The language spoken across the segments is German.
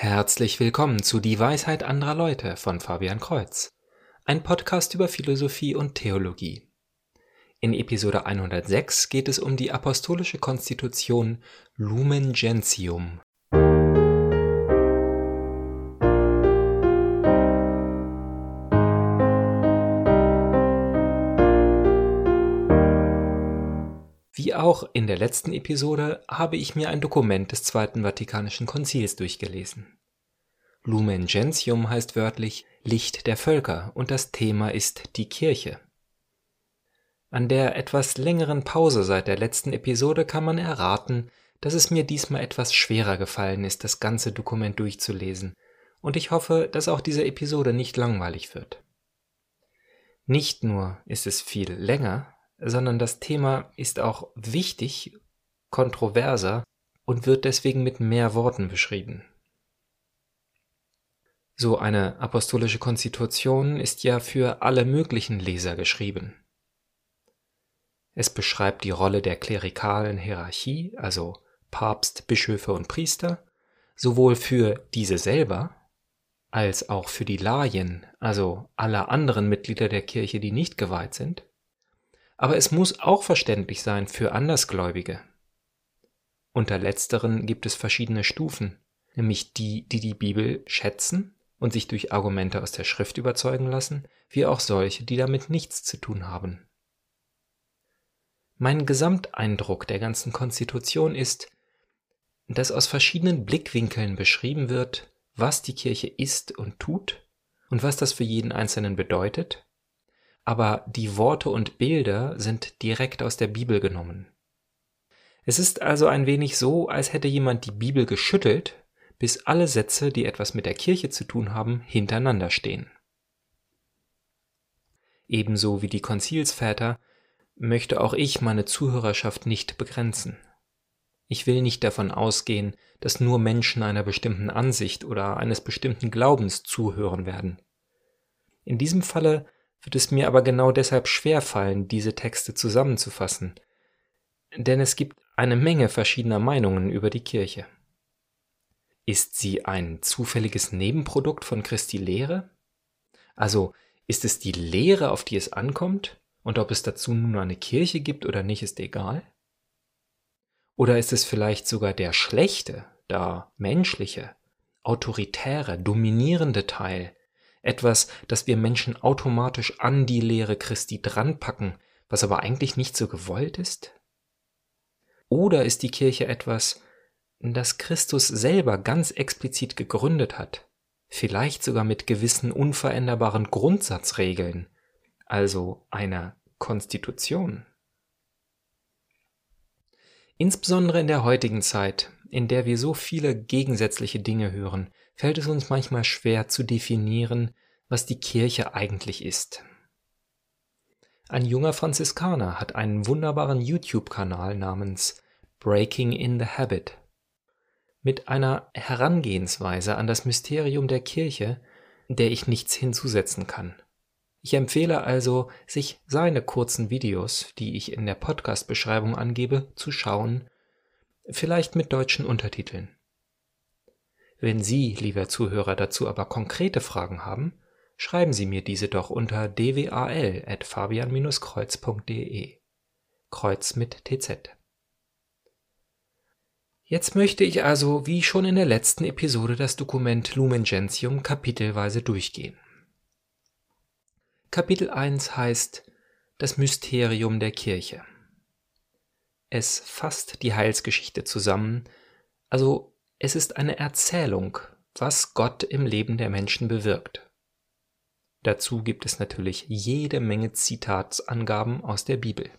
Herzlich willkommen zu Die Weisheit anderer Leute von Fabian Kreuz, ein Podcast über Philosophie und Theologie. In Episode 106 geht es um die apostolische Konstitution Lumen Gentium. Auch in der letzten Episode habe ich mir ein Dokument des Zweiten Vatikanischen Konzils durchgelesen. Lumen Gentium heißt wörtlich Licht der Völker und das Thema ist die Kirche. An der etwas längeren Pause seit der letzten Episode kann man erraten, dass es mir diesmal etwas schwerer gefallen ist, das ganze Dokument durchzulesen, und ich hoffe, dass auch diese Episode nicht langweilig wird. Nicht nur ist es viel länger, sondern das Thema ist auch wichtig, kontroverser und wird deswegen mit mehr Worten beschrieben. So eine apostolische Konstitution ist ja für alle möglichen Leser geschrieben. Es beschreibt die Rolle der klerikalen Hierarchie, also Papst, Bischöfe und Priester, sowohl für diese selber als auch für die Laien, also aller anderen Mitglieder der Kirche, die nicht geweiht sind, aber es muss auch verständlich sein für Andersgläubige. Unter letzteren gibt es verschiedene Stufen, nämlich die, die die Bibel schätzen und sich durch Argumente aus der Schrift überzeugen lassen, wie auch solche, die damit nichts zu tun haben. Mein Gesamteindruck der ganzen Konstitution ist, dass aus verschiedenen Blickwinkeln beschrieben wird, was die Kirche ist und tut und was das für jeden Einzelnen bedeutet aber die Worte und Bilder sind direkt aus der Bibel genommen. Es ist also ein wenig so, als hätte jemand die Bibel geschüttelt, bis alle Sätze, die etwas mit der Kirche zu tun haben, hintereinander stehen. Ebenso wie die Konzilsväter möchte auch ich meine Zuhörerschaft nicht begrenzen. Ich will nicht davon ausgehen, dass nur Menschen einer bestimmten Ansicht oder eines bestimmten Glaubens zuhören werden. In diesem Falle wird es mir aber genau deshalb schwer fallen, diese Texte zusammenzufassen, denn es gibt eine Menge verschiedener Meinungen über die Kirche. Ist sie ein zufälliges Nebenprodukt von Christi Lehre? Also ist es die Lehre, auf die es ankommt, und ob es dazu nun eine Kirche gibt oder nicht, ist egal? Oder ist es vielleicht sogar der schlechte, da menschliche, autoritäre, dominierende Teil, etwas, das wir Menschen automatisch an die Lehre Christi dranpacken, was aber eigentlich nicht so gewollt ist? Oder ist die Kirche etwas, das Christus selber ganz explizit gegründet hat, vielleicht sogar mit gewissen unveränderbaren Grundsatzregeln, also einer Konstitution? Insbesondere in der heutigen Zeit, in der wir so viele gegensätzliche Dinge hören, fällt es uns manchmal schwer zu definieren, was die Kirche eigentlich ist. Ein junger Franziskaner hat einen wunderbaren YouTube-Kanal namens Breaking in the Habit. Mit einer Herangehensweise an das Mysterium der Kirche, der ich nichts hinzusetzen kann. Ich empfehle also, sich seine kurzen Videos, die ich in der Podcast-Beschreibung angebe, zu schauen, vielleicht mit deutschen Untertiteln. Wenn Sie, lieber Zuhörer, dazu aber konkrete Fragen haben, schreiben Sie mir diese doch unter dwal.fabian-kreuz.de. Kreuz mit TZ. Jetzt möchte ich also, wie schon in der letzten Episode, das Dokument Lumen Gentium kapitelweise durchgehen. Kapitel 1 heißt Das Mysterium der Kirche. Es fasst die Heilsgeschichte zusammen, also es ist eine Erzählung, was Gott im Leben der Menschen bewirkt. Dazu gibt es natürlich jede Menge Zitatsangaben aus der Bibel.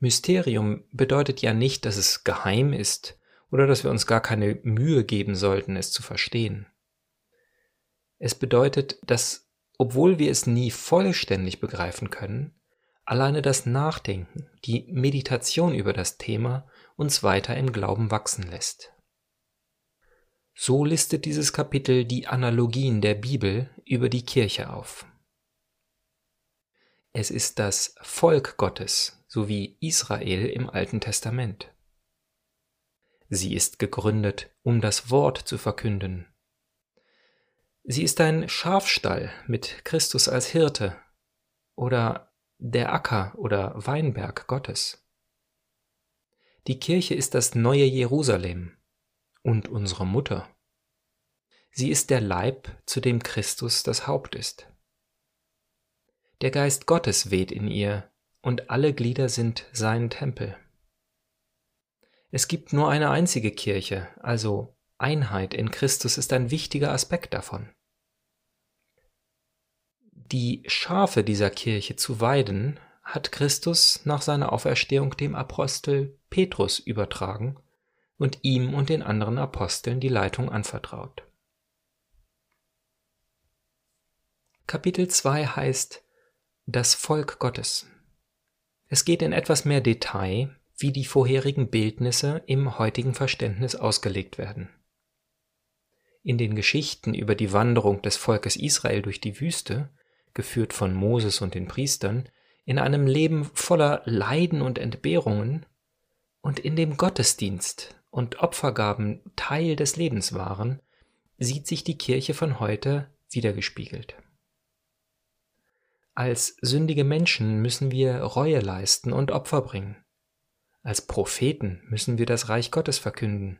Mysterium bedeutet ja nicht, dass es geheim ist oder dass wir uns gar keine Mühe geben sollten, es zu verstehen. Es bedeutet, dass, obwohl wir es nie vollständig begreifen können, alleine das Nachdenken, die Meditation über das Thema uns weiter im Glauben wachsen lässt. So listet dieses Kapitel die Analogien der Bibel über die Kirche auf. Es ist das Volk Gottes sowie Israel im Alten Testament. Sie ist gegründet, um das Wort zu verkünden. Sie ist ein Schafstall mit Christus als Hirte oder der Acker oder Weinberg Gottes. Die Kirche ist das neue Jerusalem und unsere Mutter. Sie ist der Leib, zu dem Christus das Haupt ist. Der Geist Gottes weht in ihr, und alle Glieder sind sein Tempel. Es gibt nur eine einzige Kirche, also Einheit in Christus ist ein wichtiger Aspekt davon. Die Schafe dieser Kirche zu weiden, hat Christus nach seiner Auferstehung dem Apostel Petrus übertragen und ihm und den anderen Aposteln die Leitung anvertraut. Kapitel 2 heißt Das Volk Gottes. Es geht in etwas mehr Detail wie die vorherigen Bildnisse im heutigen Verständnis ausgelegt werden. In den Geschichten über die Wanderung des Volkes Israel durch die Wüste, geführt von Moses und den Priestern, in einem Leben voller Leiden und Entbehrungen und in dem Gottesdienst und Opfergaben Teil des Lebens waren, sieht sich die Kirche von heute wiedergespiegelt. Als sündige Menschen müssen wir Reue leisten und Opfer bringen. Als Propheten müssen wir das Reich Gottes verkünden.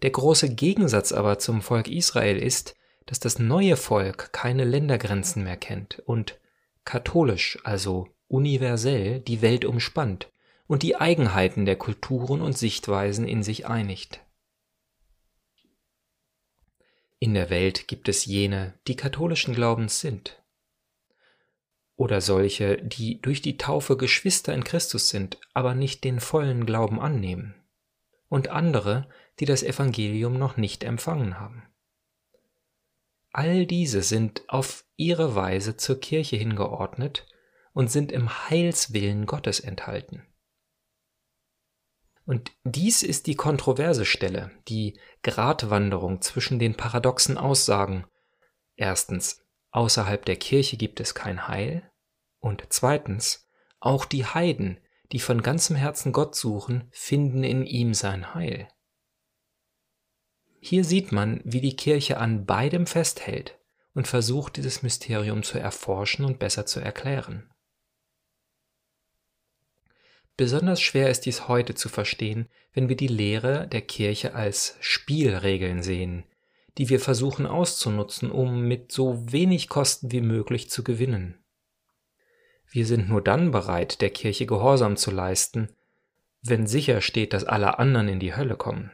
Der große Gegensatz aber zum Volk Israel ist, dass das neue Volk keine Ländergrenzen mehr kennt und katholisch, also universell, die Welt umspannt und die Eigenheiten der Kulturen und Sichtweisen in sich einigt. In der Welt gibt es jene, die katholischen Glaubens sind, oder solche, die durch die Taufe Geschwister in Christus sind, aber nicht den vollen Glauben annehmen, und andere, die das Evangelium noch nicht empfangen haben. All diese sind auf ihre Weise zur Kirche hingeordnet und sind im Heilswillen Gottes enthalten. Und dies ist die kontroverse Stelle, die Gratwanderung zwischen den paradoxen Aussagen. Erstens, außerhalb der Kirche gibt es kein Heil. Und zweitens, auch die Heiden, die von ganzem Herzen Gott suchen, finden in ihm sein Heil. Hier sieht man, wie die Kirche an beidem festhält und versucht, dieses Mysterium zu erforschen und besser zu erklären. Besonders schwer ist dies heute zu verstehen, wenn wir die Lehre der Kirche als Spielregeln sehen, die wir versuchen auszunutzen, um mit so wenig Kosten wie möglich zu gewinnen. Wir sind nur dann bereit, der Kirche Gehorsam zu leisten, wenn sicher steht, dass alle anderen in die Hölle kommen.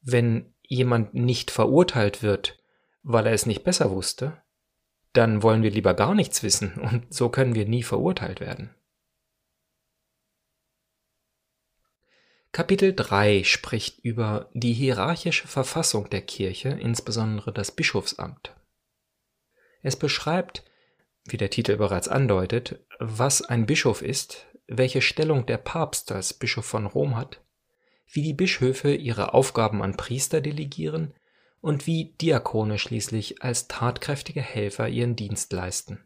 Wenn jemand nicht verurteilt wird, weil er es nicht besser wusste, dann wollen wir lieber gar nichts wissen und so können wir nie verurteilt werden. Kapitel 3 spricht über die hierarchische Verfassung der Kirche, insbesondere das Bischofsamt. Es beschreibt, wie der Titel bereits andeutet, was ein Bischof ist, welche Stellung der Papst als Bischof von Rom hat, wie die Bischöfe ihre Aufgaben an Priester delegieren und wie Diakone schließlich als tatkräftige Helfer ihren Dienst leisten.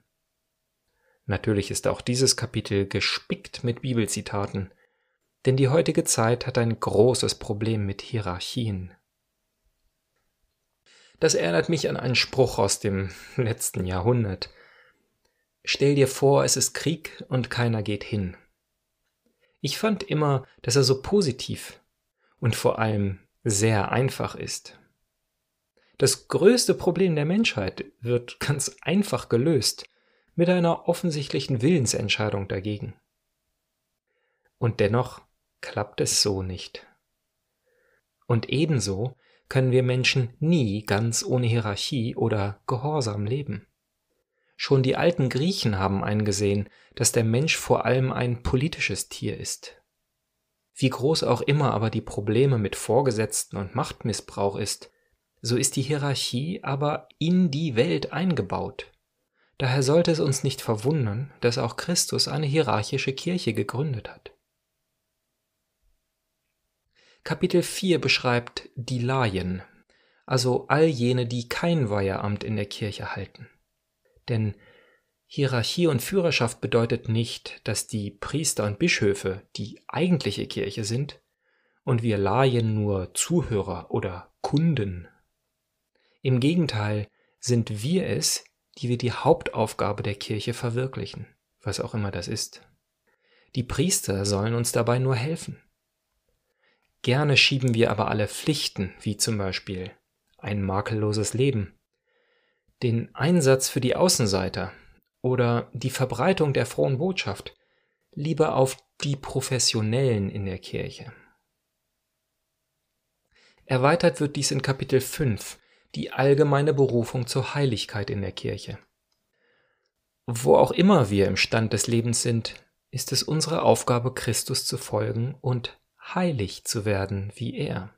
Natürlich ist auch dieses Kapitel gespickt mit Bibelzitaten, denn die heutige Zeit hat ein großes Problem mit Hierarchien. Das erinnert mich an einen Spruch aus dem letzten Jahrhundert, Stell dir vor, es ist Krieg und keiner geht hin. Ich fand immer, dass er so positiv und vor allem sehr einfach ist. Das größte Problem der Menschheit wird ganz einfach gelöst mit einer offensichtlichen Willensentscheidung dagegen. Und dennoch klappt es so nicht. Und ebenso können wir Menschen nie ganz ohne Hierarchie oder Gehorsam leben. Schon die alten Griechen haben eingesehen, dass der Mensch vor allem ein politisches Tier ist. Wie groß auch immer aber die Probleme mit Vorgesetzten und Machtmissbrauch ist, so ist die Hierarchie aber in die Welt eingebaut. Daher sollte es uns nicht verwundern, dass auch Christus eine hierarchische Kirche gegründet hat. Kapitel 4 beschreibt die Laien, also all jene, die kein Weiheramt in der Kirche halten. Denn Hierarchie und Führerschaft bedeutet nicht, dass die Priester und Bischöfe die eigentliche Kirche sind, und wir Laien nur Zuhörer oder Kunden. Im Gegenteil sind wir es, die wir die Hauptaufgabe der Kirche verwirklichen, was auch immer das ist. Die Priester sollen uns dabei nur helfen. Gerne schieben wir aber alle Pflichten, wie zum Beispiel ein makelloses Leben, den Einsatz für die Außenseiter oder die Verbreitung der frohen Botschaft lieber auf die Professionellen in der Kirche. Erweitert wird dies in Kapitel 5, die allgemeine Berufung zur Heiligkeit in der Kirche. Wo auch immer wir im Stand des Lebens sind, ist es unsere Aufgabe, Christus zu folgen und heilig zu werden wie er.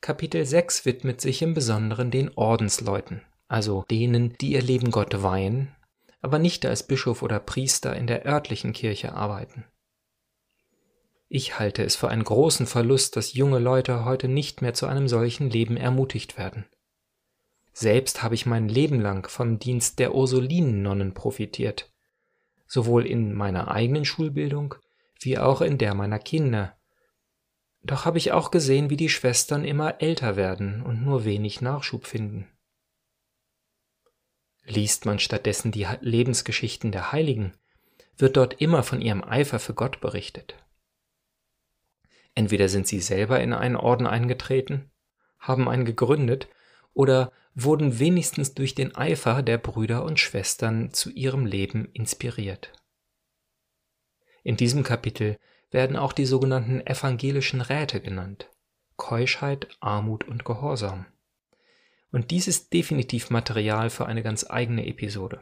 Kapitel 6 widmet sich im Besonderen den Ordensleuten, also denen, die ihr Leben Gott weihen, aber nicht als Bischof oder Priester in der örtlichen Kirche arbeiten. Ich halte es für einen großen Verlust, dass junge Leute heute nicht mehr zu einem solchen Leben ermutigt werden. Selbst habe ich mein Leben lang vom Dienst der Ursulinennonnen profitiert, sowohl in meiner eigenen Schulbildung wie auch in der meiner Kinder, doch habe ich auch gesehen, wie die Schwestern immer älter werden und nur wenig Nachschub finden. Liest man stattdessen die Lebensgeschichten der Heiligen, wird dort immer von ihrem Eifer für Gott berichtet. Entweder sind sie selber in einen Orden eingetreten, haben einen gegründet oder wurden wenigstens durch den Eifer der Brüder und Schwestern zu ihrem Leben inspiriert. In diesem Kapitel werden auch die sogenannten evangelischen Räte genannt. Keuschheit, Armut und Gehorsam. Und dies ist definitiv Material für eine ganz eigene Episode.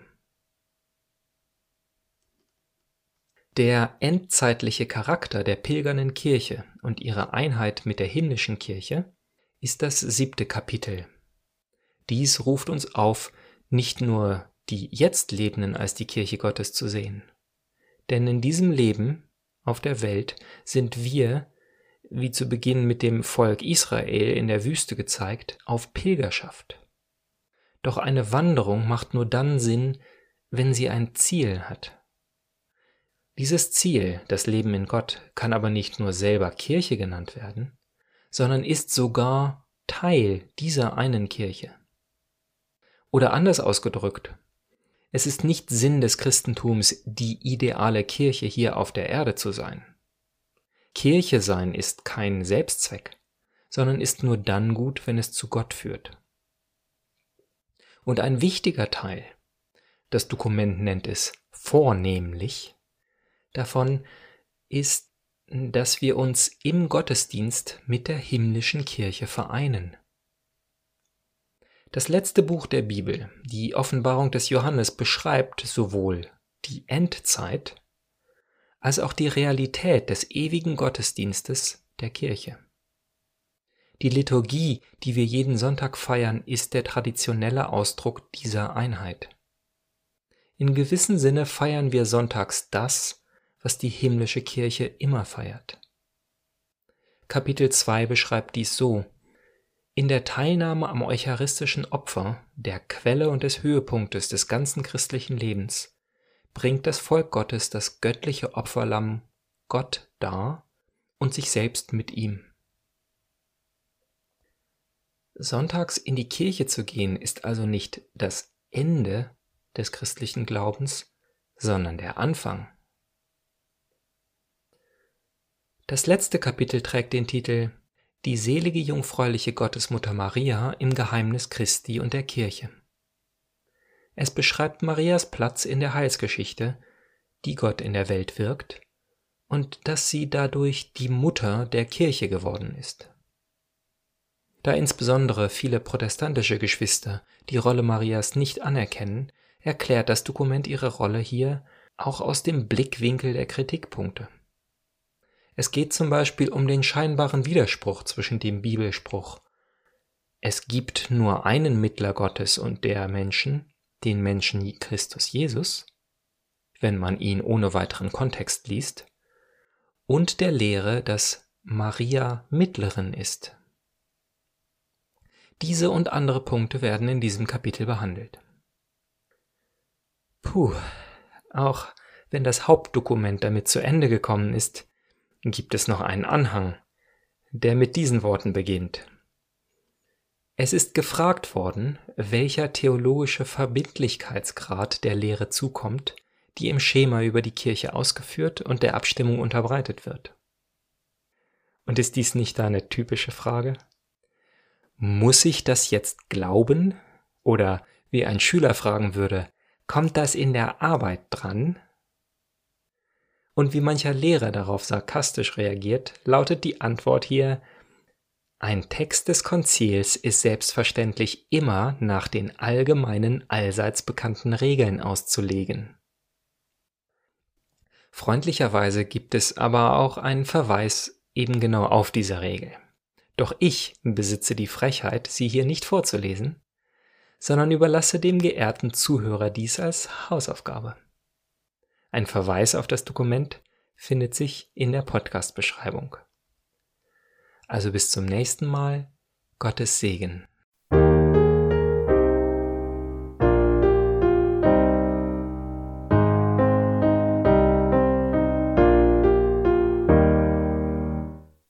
Der endzeitliche Charakter der pilgernen Kirche und ihre Einheit mit der himmlischen Kirche ist das siebte Kapitel. Dies ruft uns auf, nicht nur die jetzt Lebenden als die Kirche Gottes zu sehen. Denn in diesem Leben auf der Welt sind wir, wie zu Beginn mit dem Volk Israel in der Wüste gezeigt, auf Pilgerschaft. Doch eine Wanderung macht nur dann Sinn, wenn sie ein Ziel hat. Dieses Ziel, das Leben in Gott, kann aber nicht nur selber Kirche genannt werden, sondern ist sogar Teil dieser einen Kirche. Oder anders ausgedrückt, es ist nicht Sinn des Christentums, die ideale Kirche hier auf der Erde zu sein. Kirche sein ist kein Selbstzweck, sondern ist nur dann gut, wenn es zu Gott führt. Und ein wichtiger Teil, das Dokument nennt es vornehmlich, davon ist, dass wir uns im Gottesdienst mit der himmlischen Kirche vereinen. Das letzte Buch der Bibel, die Offenbarung des Johannes, beschreibt sowohl die Endzeit als auch die Realität des ewigen Gottesdienstes der Kirche. Die Liturgie, die wir jeden Sonntag feiern, ist der traditionelle Ausdruck dieser Einheit. In gewissem Sinne feiern wir sonntags das, was die himmlische Kirche immer feiert. Kapitel 2 beschreibt dies so, in der Teilnahme am eucharistischen Opfer, der Quelle und des Höhepunktes des ganzen christlichen Lebens, bringt das Volk Gottes das göttliche Opferlamm Gott dar und sich selbst mit ihm. Sonntags in die Kirche zu gehen ist also nicht das Ende des christlichen Glaubens, sondern der Anfang. Das letzte Kapitel trägt den Titel die selige jungfräuliche Gottesmutter Maria im Geheimnis Christi und der Kirche. Es beschreibt Marias Platz in der Heilsgeschichte, die Gott in der Welt wirkt, und dass sie dadurch die Mutter der Kirche geworden ist. Da insbesondere viele protestantische Geschwister die Rolle Marias nicht anerkennen, erklärt das Dokument ihre Rolle hier auch aus dem Blickwinkel der Kritikpunkte. Es geht zum Beispiel um den scheinbaren Widerspruch zwischen dem Bibelspruch Es gibt nur einen Mittler Gottes und der Menschen, den Menschen Christus Jesus, wenn man ihn ohne weiteren Kontext liest, und der Lehre, dass Maria Mittlerin ist. Diese und andere Punkte werden in diesem Kapitel behandelt. Puh, auch wenn das Hauptdokument damit zu Ende gekommen ist, gibt es noch einen Anhang, der mit diesen Worten beginnt. Es ist gefragt worden, welcher theologische Verbindlichkeitsgrad der Lehre zukommt, die im Schema über die Kirche ausgeführt und der Abstimmung unterbreitet wird. Und ist dies nicht eine typische Frage? Muss ich das jetzt glauben? Oder wie ein Schüler fragen würde, kommt das in der Arbeit dran? Und wie mancher Lehrer darauf sarkastisch reagiert, lautet die Antwort hier, ein Text des Konzils ist selbstverständlich immer nach den allgemeinen, allseits bekannten Regeln auszulegen. Freundlicherweise gibt es aber auch einen Verweis eben genau auf diese Regel. Doch ich besitze die Frechheit, sie hier nicht vorzulesen, sondern überlasse dem geehrten Zuhörer dies als Hausaufgabe. Ein Verweis auf das Dokument findet sich in der Podcast-Beschreibung. Also bis zum nächsten Mal, Gottes Segen.